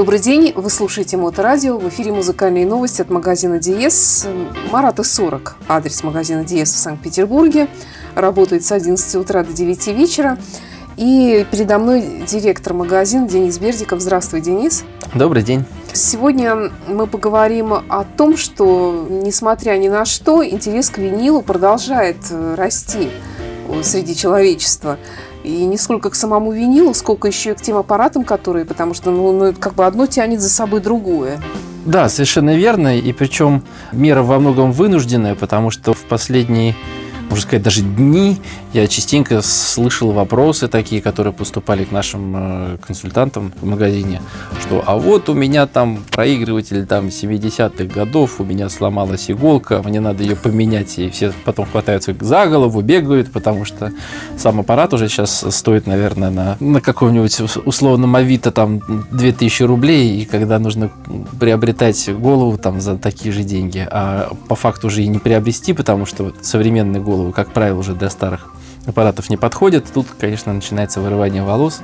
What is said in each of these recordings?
Добрый день, вы слушаете Моторадио, в эфире музыкальные новости от магазина Диес. Марата 40, адрес магазина Диес в Санкт-Петербурге. Работает с 11 утра до 9 вечера. И передо мной директор магазина Денис Бердиков. Здравствуй, Денис. Добрый день. Сегодня мы поговорим о том, что, несмотря ни на что, интерес к винилу продолжает э, расти среди человечества. И не сколько к самому винилу, сколько еще и к тем аппаратам, которые, потому что ну, ну, как бы одно тянет за собой другое. Да, совершенно верно. И причем мера во многом вынужденная, потому что в последние можно сказать, даже дни я частенько слышал вопросы такие, которые поступали к нашим э, консультантам в магазине, что а вот у меня там проигрыватель там 70-х годов, у меня сломалась иголка, мне надо ее поменять, и все потом хватаются за голову, бегают, потому что сам аппарат уже сейчас стоит, наверное, на, на каком-нибудь условном Авито там 2000 рублей, и когда нужно приобретать голову там за такие же деньги, а по факту уже и не приобрести, потому что современный голову голову, как правило, уже для старых аппаратов не подходит. Тут, конечно, начинается вырывание волос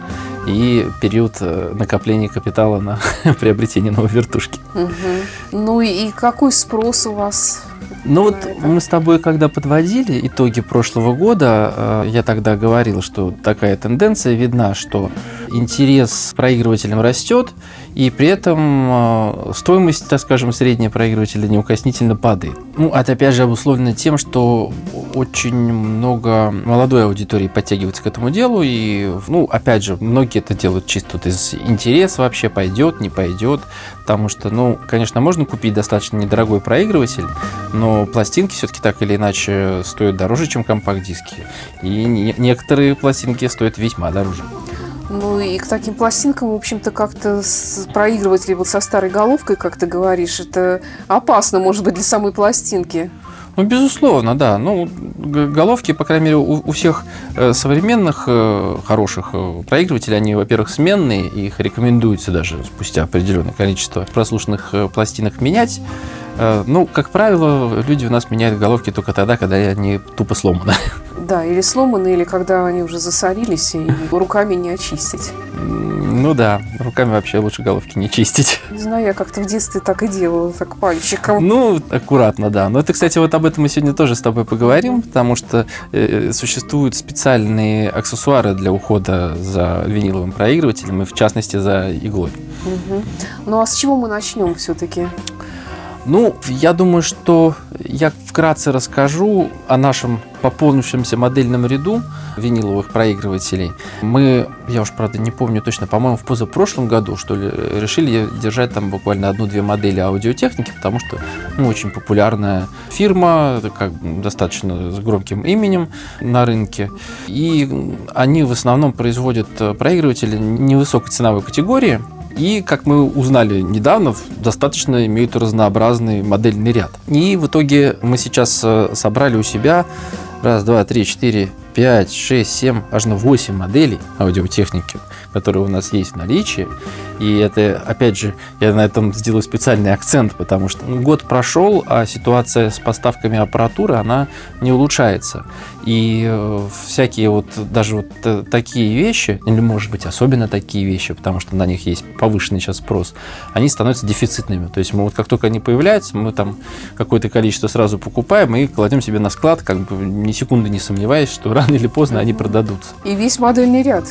и период э, накопления капитала на приобретение новой вертушки. Угу. Ну и какой спрос у вас ну вот мы с тобой, когда подводили итоги прошлого года, э, я тогда говорил, что такая тенденция видна, что интерес проигрывателям растет, и при этом э, стоимость, так скажем, среднего проигрывателя неукоснительно падает. Ну, это опять же обусловлено тем, что очень много молодой аудитории подтягивается к этому делу, и, ну, опять же, многие это делают чисто вот из интереса вообще, пойдет, не пойдет, потому что, ну, конечно, можно купить достаточно недорогой проигрыватель, но пластинки все-таки так или иначе стоят дороже, чем компакт-диски. И некоторые пластинки стоят весьма дороже. Ну и к таким пластинкам, в общем-то, как-то проигрывать вот со старой головкой, как ты говоришь, это опасно, может быть, для самой пластинки. Ну, безусловно, да. Ну, головки, по крайней мере, у, у всех э, современных э, хороших э, проигрывателей, они, во-первых, сменные, их рекомендуется даже спустя определенное количество прослушанных пластинок менять. Ну, как правило, люди у нас меняют головки только тогда, когда они тупо сломаны. Да, или сломаны, или когда они уже засорились, и руками не очистить. Ну да, руками вообще лучше головки не чистить. Не знаю, я как-то в детстве так и делала, так пальчиком. Ну, аккуратно, да. Но это, кстати, вот об этом мы сегодня тоже с тобой поговорим, потому что э, существуют специальные аксессуары для ухода за виниловым проигрывателем, и в частности за иглой. Угу. Ну а с чего мы начнем все-таки? Ну, я думаю, что я вкратце расскажу о нашем пополнившемся модельном ряду виниловых проигрывателей. Мы, я уж правда не помню точно, по-моему, в позапрошлом году, что ли, решили держать там буквально одну-две модели аудиотехники, потому что ну, очень популярная фирма, как, достаточно с громким именем на рынке. И они в основном производят проигрыватели невысокой ценовой категории, и, как мы узнали недавно, достаточно имеют разнообразный модельный ряд. И в итоге мы сейчас э, собрали у себя раз, два, три, четыре, 5, 6, 7, аж на 8 моделей аудиотехники, которые у нас есть в наличии. И это, опять же, я на этом сделаю специальный акцент, потому что ну, год прошел, а ситуация с поставками аппаратуры, она не улучшается. И э, всякие вот, даже вот э, такие вещи, или, может быть, особенно такие вещи, потому что на них есть повышенный сейчас спрос, они становятся дефицитными. То есть мы вот как только они появляются, мы там какое-то количество сразу покупаем и кладем себе на склад, как бы ни секунды не сомневаясь, что рано или поздно они продадутся. И весь модельный ряд.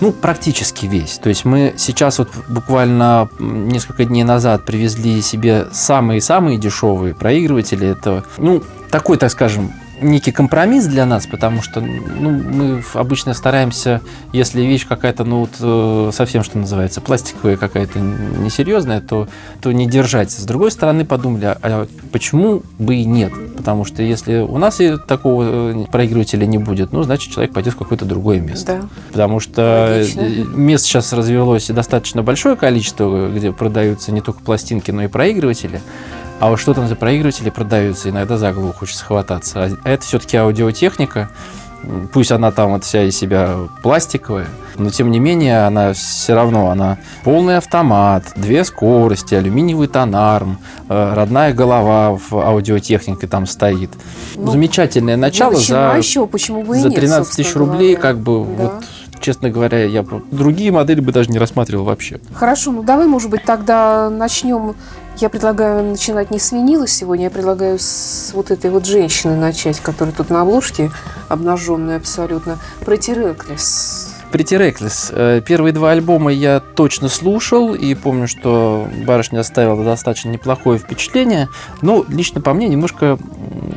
Ну, практически весь. То есть мы сейчас вот буквально несколько дней назад привезли себе самые-самые дешевые проигрыватели. Это, ну, такой, так скажем, некий компромисс для нас, потому что ну, мы обычно стараемся, если вещь какая-то, ну вот э, совсем, что называется, пластиковая какая-то несерьезная, то, то не держать. С другой стороны, подумали, а, а почему бы и нет? Потому что если у нас и такого э, проигрывателя не будет, ну, значит, человек пойдет в какое-то другое место. Да. Потому что Логично. мест сейчас развелось достаточно большое количество, где продаются не только пластинки, но и проигрыватели. А вот что там за проигрыватели продаются, иногда за голову хочется хвататься. А это все-таки аудиотехника. Пусть она там вот вся из себя пластиковая, но тем не менее она все равно, она полный автомат, две скорости, алюминиевый тонарм, э, родная голова в аудиотехнике там стоит. Ну, Замечательное начало за, а еще, почему бы за 13 тысяч рублей, как бы да. вот честно говоря, я другие модели бы даже не рассматривал вообще. Хорошо, ну давай, может быть, тогда начнем. Я предлагаю начинать не с винила сегодня, я предлагаю с вот этой вот женщины начать, которая тут на обложке, обнаженная абсолютно. Про Тиреклис. Pretty Reckless. Э, Первые два альбома я точно слушал и помню, что барышня оставила достаточно неплохое впечатление. Но лично по мне немножко м,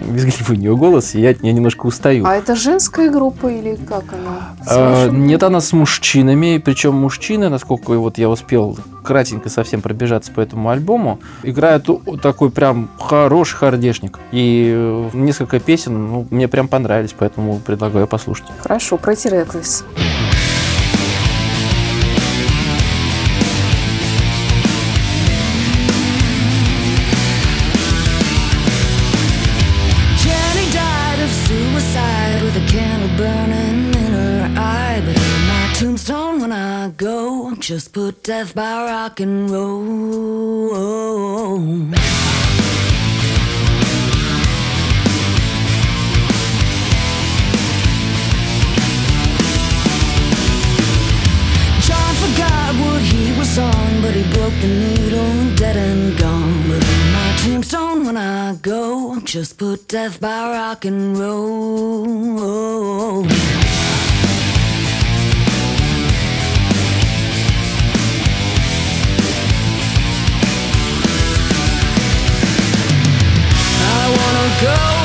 визгливый у нее голос, и я от нее немножко устаю. А это женская группа или как она? Вашим? Нет, она с мужчинами, причем мужчины, насколько вот я успел кратенько совсем пробежаться по этому альбому, играют такой прям хороший хардешник. И э, несколько песен ну, мне прям понравились, поэтому предлагаю послушать. Хорошо, про Тиреклис. Candle burning in her eye. But on my tombstone, when I go, just put death by rock and roll. John forgot what he was on, but he broke the needle, dead and gone. Tombstone, when I go, just put death by rock and roll. I wanna go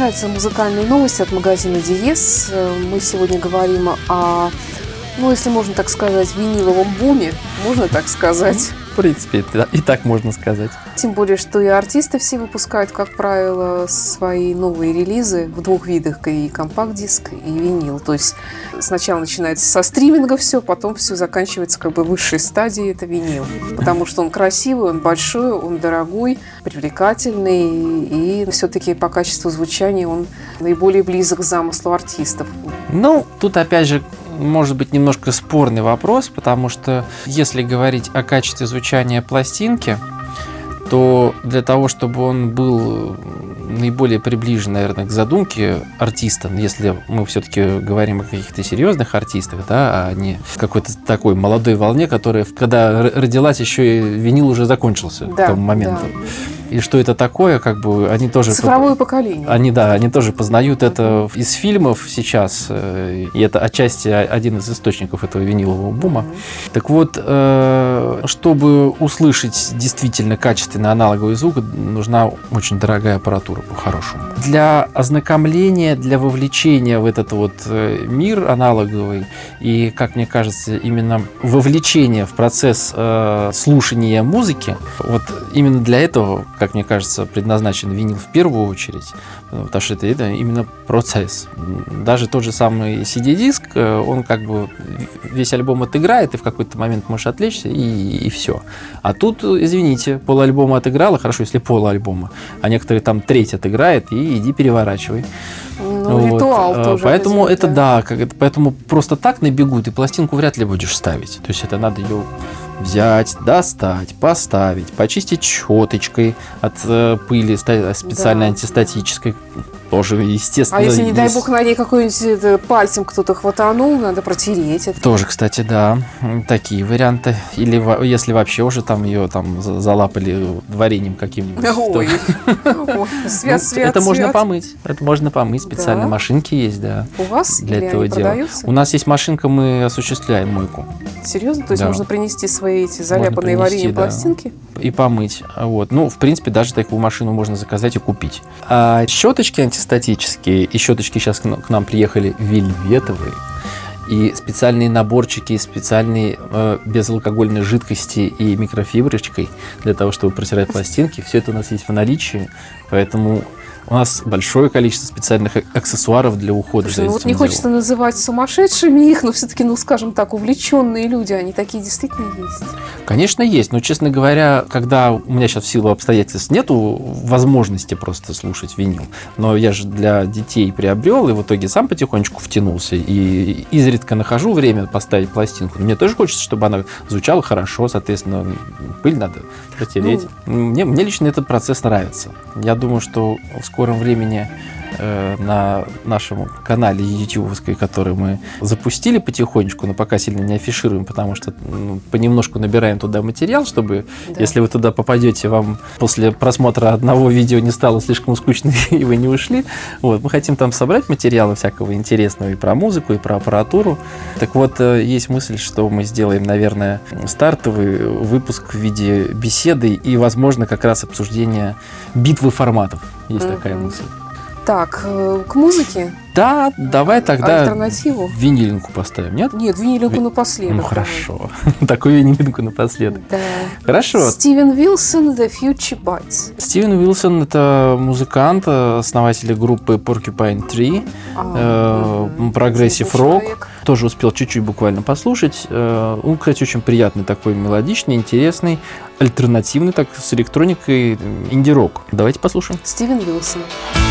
Продолжается музыкальные новости от магазина Диес. Мы сегодня говорим о, ну, если можно так сказать, виниловом буме, можно так сказать. В принципе, и так можно сказать. Тем более, что и артисты все выпускают, как правило, свои новые релизы в двух видах, и компакт-диск, и винил. То есть сначала начинается со стриминга все, потом все заканчивается как бы высшей стадией, это винил. Потому что он красивый, он большой, он дорогой, привлекательный, и все-таки по качеству звучания он наиболее близок к замыслу артистов. Ну, тут опять же может быть немножко спорный вопрос, потому что если говорить о качестве звучания пластинки, то для того, чтобы он был наиболее приближен, наверное, к задумке артиста, если мы все-таки говорим о каких-то серьезных артистах, да, а не какой-то такой молодой волне, которая, когда родилась, еще и винил уже закончился к Да, тому моменту. И что это такое, как бы они тоже... Цифровое поколение. Они, да, они тоже познают это из фильмов сейчас, э, и это отчасти один из источников этого винилового бума. Так вот, э, чтобы услышать действительно качественный аналоговый звук, нужна очень дорогая аппаратура по-хорошему. Для ознакомления, для вовлечения в этот вот э, мир аналоговый, и, как мне кажется, именно вовлечение в процесс слушания музыки, вот именно для этого как мне кажется, предназначен винил в первую очередь, э, потому что это, это именно процесс. Даже тот же самый CD-диск, э, он как бы весь альбом отыграет, и в какой-то момент можешь отвлечься, и, и все. А тут, извините, пол альбома отыграла, хорошо, если пол альбома, а некоторые там треть отыграет, и иди переворачивай. Ну, вот. ритуал А, тоже. Поэтому это да, как это, поэтому просто так на бегу ты пластинку вряд ли будешь ставить. То есть это надо ее взять, достать, поставить, почистить щеточкой от э, пыли ста- специальной Да. антистатической. Тоже, естественно. А если, не дай бог, на ней какой-нибудь это, пальцем кто-то хватанул, надо протереть это. Тоже, кстати, да, такие варианты. Или если вообще уже там ее там за- залапали вареньем каким-нибудь. Ой, Ой, свят, Ну, свят, это можно помыть. Это можно помыть. Специальные машинки есть, да. У вас Для этого дела. У нас есть машинка, мы осуществляем мойку. Серьезно? То есть можно принести свои эти заляпанные вареньем пластинки? и помыть. Вот. Ну, в принципе, даже такую машину можно заказать и купить. А щеточки антистатические, и щеточки сейчас к нам приехали вельветовые, и специальные наборчики, специальные э, безалкогольной жидкости и микрофиброчкой для того, чтобы протирать пластинки. Все это у нас есть в наличии, поэтому у нас большое количество специальных э- аксессуаров для ухода Слушай, за ну вот этим не делом. хочется называть сумасшедшими их, но все-таки, ну скажем так, увлеченные люди, они такие действительно есть. Конечно, есть, но, честно говоря, когда у меня сейчас в силу обстоятельств нету возможности просто слушать винил, но я же для детей приобрел и в итоге сам потихонечку втянулся и изредка нахожу время поставить пластинку. Мне тоже хочется, чтобы она звучала хорошо, соответственно, пыль надо протереть. Мне, мне лично этот процесс нравится. Я думаю, что в скором времени на нашем канале YouTube, который мы запустили потихонечку, но пока сильно не афишируем, потому что ну, понемножку набираем туда материал, чтобы, Да. если вы туда попадете, вам после просмотра одного видео не стало слишком скучно, и вы не ушли. Вот, мы хотим там собрать материалы всякого интересного и про музыку, и про аппаратуру. Так вот, э, есть мысль, что мы сделаем, наверное, стартовый выпуск в виде беседы и, возможно, как раз обсуждения битвы форматов. Есть Мгм. такая мысль. Так, э, к музыке Да, давай тогда альтернативу. винилинку поставим, нет? Нет, винилинку Ви- напоследок. Ну хорошо. Такую винилинку напоследок. Да. Хорошо. Стивен Вилсон, The Future Bites. Стивен Уилсон это музыкант, основатель группы Porcupine Tree, А, э, progressive рок. человек. Тоже успел чуть-чуть буквально послушать. Э, Он, кстати, очень приятный такой, мелодичный, интересный, альтернативный, так с электроникой, инди-рок. Давайте послушаем. Стивен Вилсон. I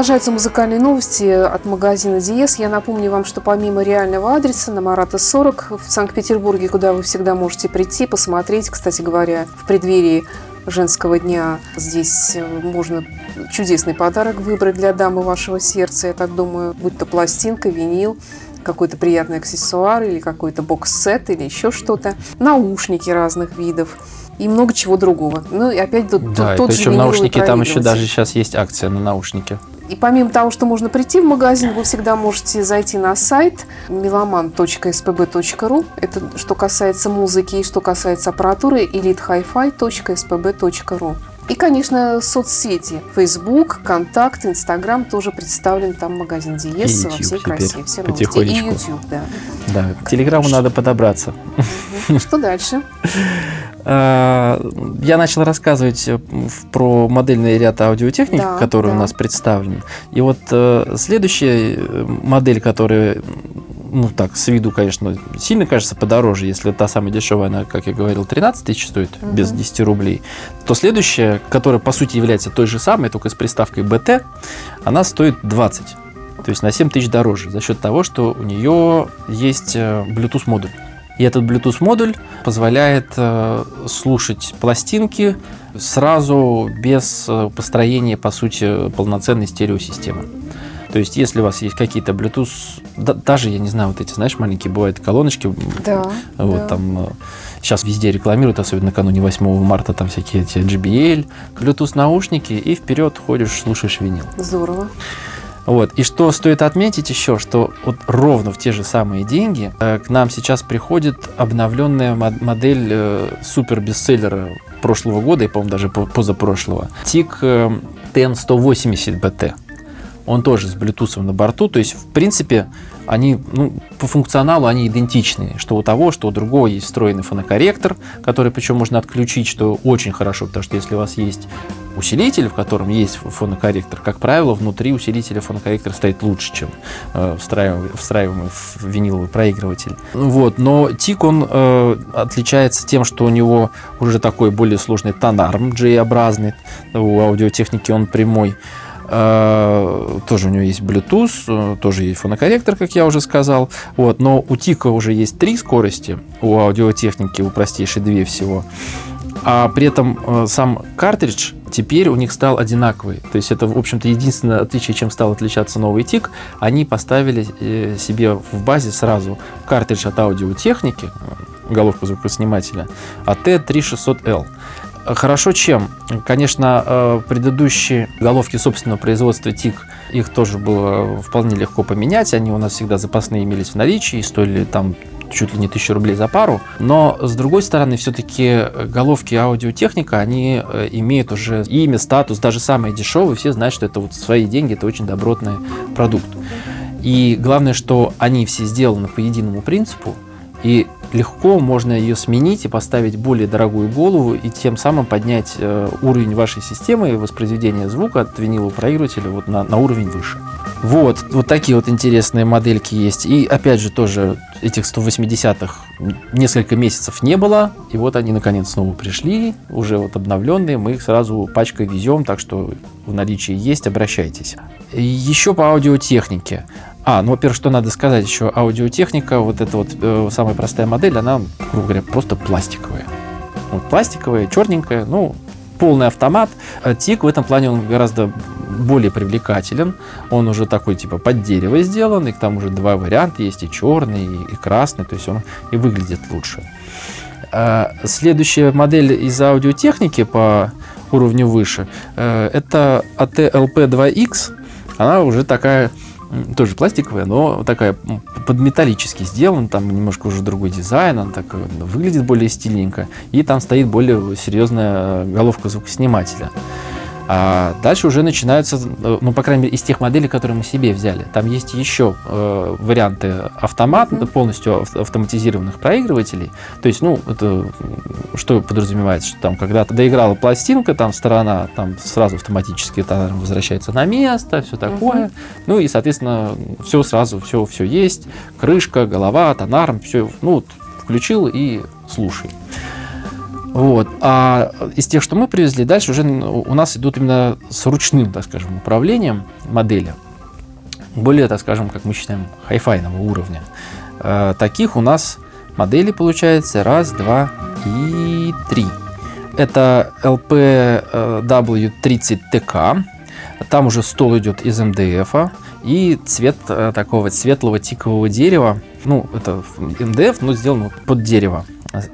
Продолжаются музыкальные новости от магазина Диес. Я напомню вам, что помимо реального адреса на Марата 40 в Санкт-Петербурге, куда вы всегда можете прийти, посмотреть, кстати говоря, в преддверии женского дня здесь э, можно чудесный подарок выбрать для дамы вашего сердца, я так думаю, будь то пластинка, винил, какой-то приятный аксессуар или какой-то бокс-сет или еще что-то, наушники разных видов и много чего другого. Ну и опять тот, Да, и тот причем виниловый наушники там еще даже сейчас есть акция на наушники. И помимо того, что можно прийти в магазин, вы всегда можете зайти на сайт meloman.spb.ru. Это что касается музыки и что касается аппаратуры, elitehifi.spb.ru. И, конечно, соцсети. Facebook, Контакт, Инстаграм тоже представлен там магазин Диес во всей красе. Все новости. И. YouTube, да. Да, к телеграмму надо подобраться. Что дальше? А, Я начал рассказывать э, про модельный ряд аудиотехники, Да, который у да. нас представлен. И вот э, следующая э, модель, которая, ну так, с виду, конечно, сильно кажется подороже, если та самая дешевая, она, как я говорил, 13 тысяч стоит, Мгм. без 10 рублей, то следующая, которая по сути является той же самой, только с приставкой BT, она стоит 20. То есть на 7 тысяч дороже за счет того, что у нее есть э, Bluetooth модуль. И этот Bluetooth модуль позволяет э, слушать пластинки сразу без э, построения, по сути, полноценной стереосистемы. То есть, если у вас есть какие-то Bluetooth, да- даже, я не знаю, вот эти, знаешь, маленькие бывают колоночки, Да. вот да. там сейчас везде рекламируют, особенно накануне 8 марта, там всякие эти JBL, Bluetooth наушники, и вперед ходишь, слушаешь винил. Здорово. Вот. И что стоит отметить еще, что вот ровно в те же самые деньги э, к нам сейчас приходит обновленная мод- модель э, супер бестселлера прошлого года, и, по-моему, даже по- позапрошлого. TIC э, TN180 BT. Он тоже с Bluetooth на борту, то есть, в принципе, они, ну, по функционалу они идентичны. Что у того, что у другого есть встроенный фонокорректор, который причем можно отключить, что очень хорошо, потому что если у вас есть усилитель, в котором есть фонокорректор, как правило, внутри усилителя фонокорректор стоит лучше, чем э, встраиваемый, встраиваемый в виниловый проигрыватель. Ну Вот, но тик он э, отличается тем, что у него уже такой более сложный тонарм J-образный, у аудиотехники он прямой. Э, Тоже у него есть Bluetooth, э, тоже есть фонокорректор, как я уже сказал. Вот, но у Тика уже есть три скорости, у аудиотехники, у простейшей две всего. А при этом э, сам картридж теперь у них стал одинаковый. То есть это, в общем-то, единственное отличие, чем стал отличаться новый тик. Они поставили себе в базе сразу картридж от аудиотехники, головку звукоснимателя, AT3600L. Хорошо чем? Конечно, э, предыдущие головки собственного производства ТИК, их тоже было вполне легко поменять. Они у нас всегда запасные имелись в наличии и стоили там чуть ли не тысячу рублей за пару. Но, с другой стороны, все-таки головки аудиотехника, они э, имеют уже имя, статус, даже самые дешевые. Все знают, что это вот свои деньги, это очень добротный продукт. И главное, что они все сделаны по единому принципу, и легко можно ее сменить и поставить более дорогую голову, и тем самым поднять э, уровень вашей системы воспроизведения звука от винилового проигрывателя вот на, на уровень выше. Вот, вот такие вот интересные модельки есть. И опять же тоже этих 180-х несколько месяцев не было, и вот они наконец снова пришли, уже вот обновленные, мы их сразу пачкой везем, так что в наличии есть, обращайтесь. Еще по аудиотехнике. А, ну, во-первых, что надо сказать еще, аудиотехника, вот эта вот э, самая простая модель, она, грубо говоря, просто пластиковая. Вот пластиковая, черненькая, ну, полный автомат. А Тик в этом плане он гораздо более привлекателен. Он уже такой типа под дерево сделан, и там уже два варианта есть, и черный, и, красный, то есть он и выглядит лучше. А Следующая модель из аудиотехники по уровню выше, э, это AT-LP2X. Она уже такая тоже пластиковая, но такая м, подметаллически сделана, там немножко уже другой дизайн, она так э, выглядит более стильненько, и там стоит более серьезная головка звукоснимателя. А дальше уже начинаются, э, ну, по крайней мере, из тех моделей, которые мы себе взяли. Там есть еще э, варианты автомат, Мгм. полностью ав- автоматизированных проигрывателей. То есть, ну, это что подразумевается, что там когда-то доиграла пластинка, там сторона, там сразу автоматически тонар возвращается на место, все такое. Ну и, соответственно, все сразу, все, все есть. Крышка, голова, тонарм, все, ну, включил и слушай. Вот. А из тех, что мы привезли, дальше уже у нас идут именно с ручным, так скажем, управлением модели. Более, так скажем, как мы считаем, хай-файного уровня. Э, таких у нас моделей получается раз, два и три. Это LPW30TK. Там уже стол идет из МДФ. И цвет э, такого светлого тикового дерева. Ну, это МДФ, но сделано под дерево.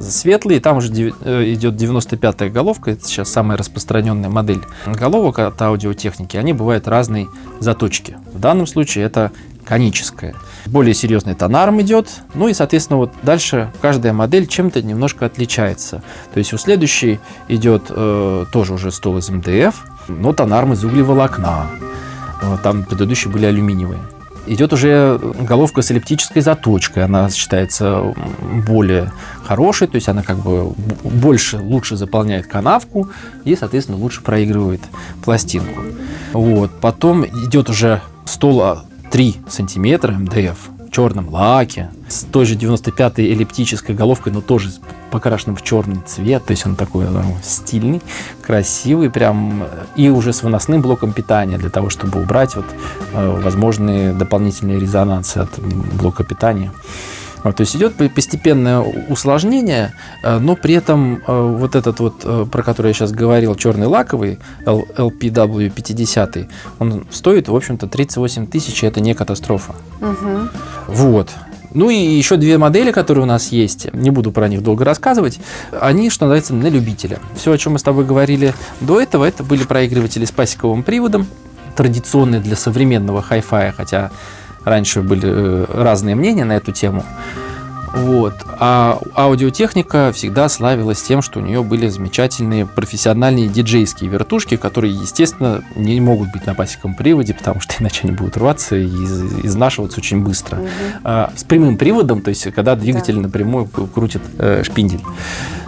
Светлый, там уже э, идет 95-я головка, это сейчас самая распространенная модель головок от аудиотехники. Они бывают разной заточки. В данном случае это коническая. Более серьезный тонарм идет. Ну и, соответственно, вот дальше каждая модель чем-то немножко отличается. То есть у следующей идет э, тоже уже стол из МДФ, но тонарм из углеволокна. Там предыдущие были алюминиевые. Идет уже головка с эллиптической заточкой. Она считается более хорошей, то есть она как бы больше, лучше заполняет канавку и, соответственно, лучше проигрывает пластинку. Вот. Потом идет уже стол 3 сантиметра МДФ в черном лаке, с той же 95-й эллиптической головкой, но тоже покрашенным в черный цвет, то есть он такой ну, стильный, красивый, прям, и уже с выносным блоком питания для того, чтобы убрать вот э, возможные дополнительные резонансы от блока питания. То есть идет постепенное усложнение, э, но при этом э, вот этот вот, э, про который я сейчас говорил, черный лаковый, LPW 50, он стоит, в общем-то, 38 тысяч, и это не катастрофа. Угу. Вот. Ну и еще две модели, которые у нас есть, не буду про них долго рассказывать, они, что называется, на любителя. Все, о чем мы с тобой говорили до этого, это были проигрыватели с пасековым приводом, традиционные для современного хай-фая, хотя раньше были разные мнения на эту тему. Вот. А аудиотехника всегда славилась тем, что у нее были замечательные профессиональные диджейские вертушки, которые, естественно, не могут быть на пасеком приводе, потому что иначе они будут рваться и изнашиваться очень быстро. Угу. А, с прямым приводом, то есть когда двигатель да. напрямую крутит э, шпиндель.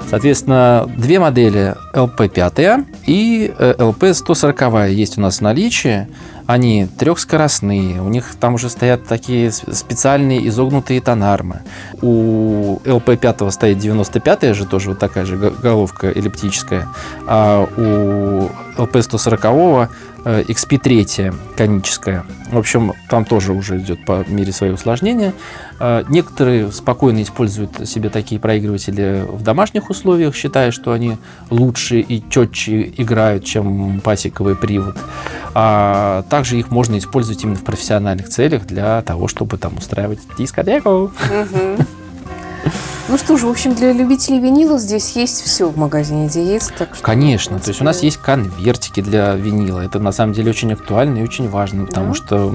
Соответственно, две модели LP5 и LP140 э, есть у нас в наличии. Они трехскоростные, у них там уже стоят такие специальные изогнутые тонармы. У LP5 стоит 95 же тоже вот такая же головка эллиптическая, а у LP140 XP3 коническая. В общем, там тоже уже идет по мере своего усложнения. А, некоторые спокойно используют себе такие проигрыватели в домашних условиях, считая, что они лучше и четче играют, чем пасековый привод. А также их можно использовать именно в профессиональных целях для того, чтобы там устраивать дискотеку. Ну что же, в общем, для любителей винила здесь есть все в магазине Диез. Так что, Конечно, то есть у нас есть конвертики для винила. Это на самом деле очень актуально и очень важно, потому да. что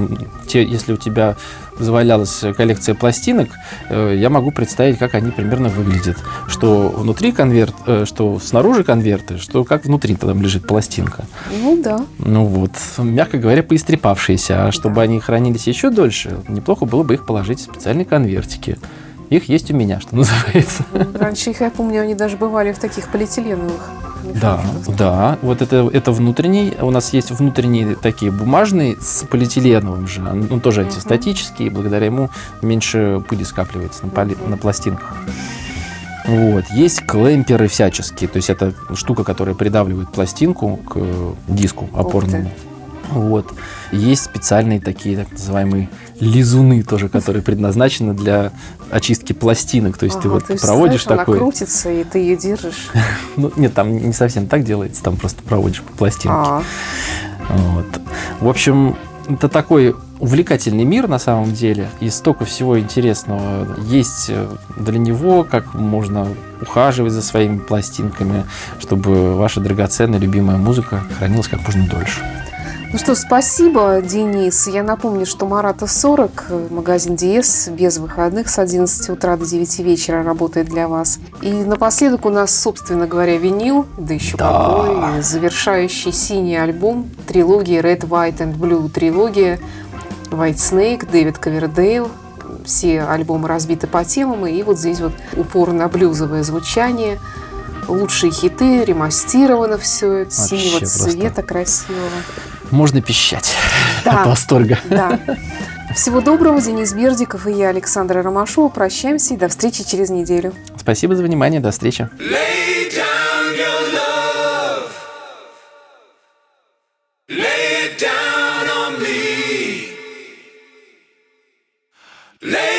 те, если у тебя завалялась коллекция пластинок, э, я могу представить, как они примерно выглядят. Что внутри конверт, э, что снаружи конверты, что как внутри там лежит пластинка. Ну да. Ну вот, мягко говоря, поистрепавшиеся. А чтобы да. они хранились еще дольше, неплохо было бы их положить в специальные конвертики. Их есть у меня, что называется. Раньше их, я помню, они даже бывали в таких полиэтиленовых. Да, да. Вот это, это внутренний. У нас есть внутренние такие бумажные с полиэтиленовым же. Он тоже антистатический, и благодаря ему меньше пыли скапливается на, поли, на пластинках. Вот. Есть клемперы всяческие. То есть это штука, которая придавливает пластинку к диску опорному. Вот. Есть специальные такие так называемые лизуны тоже, которые предназначены для очистки пластинок. То есть ага, ты вот есть, проводишь знаешь, такой... Она крутится, и ты ее держишь. ну, нет, там не совсем так делается, там просто проводишь по пластинке. А. Вот. В общем, это такой увлекательный мир на самом деле, и столько всего интересного есть э, для него, как можно ухаживать за своими пластинками, чтобы ваша драгоценная любимая музыка хранилась как можно дольше. Ну что, спасибо, Денис. Я напомню, что Марата 40, магазин Диес, без выходных с 11 утра до 9 вечера работает для вас. И напоследок у нас, собственно говоря, винил, да еще да. какой, завершающий синий альбом, трилогия Red, White and Blue, трилогия White Snake, Дэвид Ковердейл, все альбомы разбиты по темам, и вот здесь вот упор на блюзовое звучание, лучшие хиты, ремастировано все, Вообще синего цвета красивого можно пищать да. от восторга. Да. Всего доброго, Денис Бердиков и я, Александра Ромашова. Прощаемся и до встречи через неделю. Спасибо за внимание, до встречи. Lay it down on me. Lay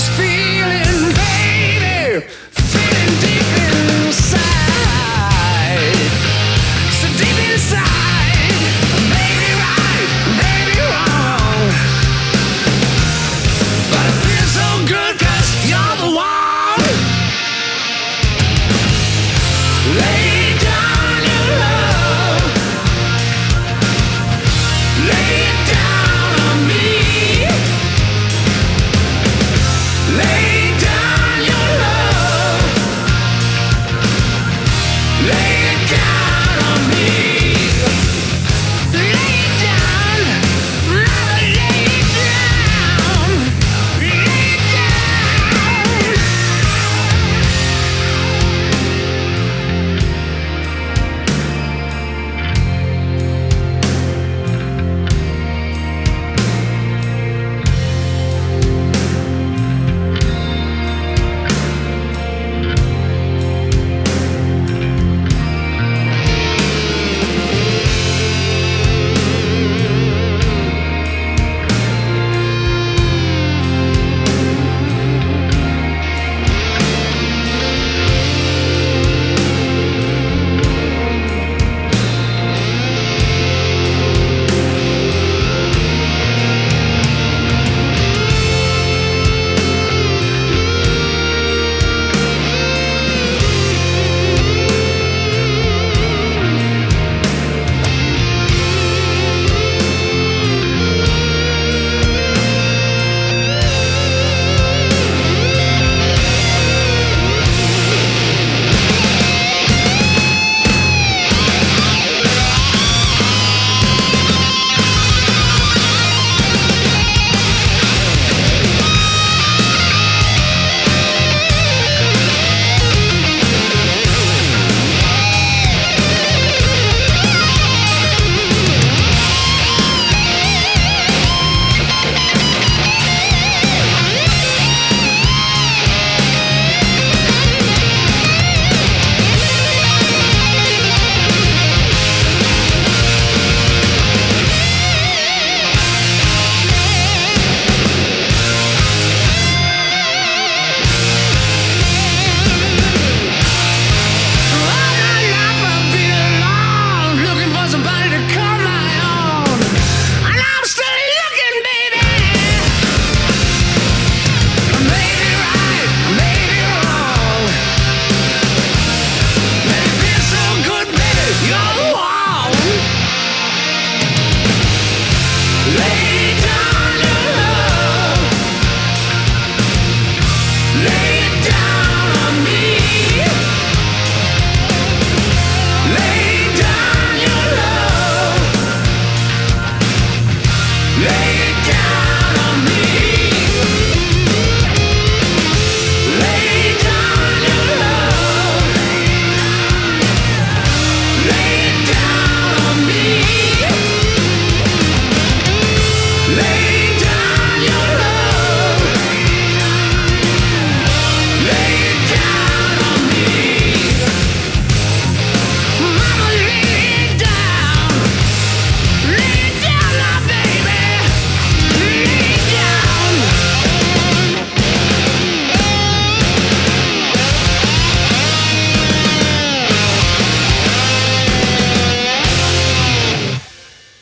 just feel Lay down.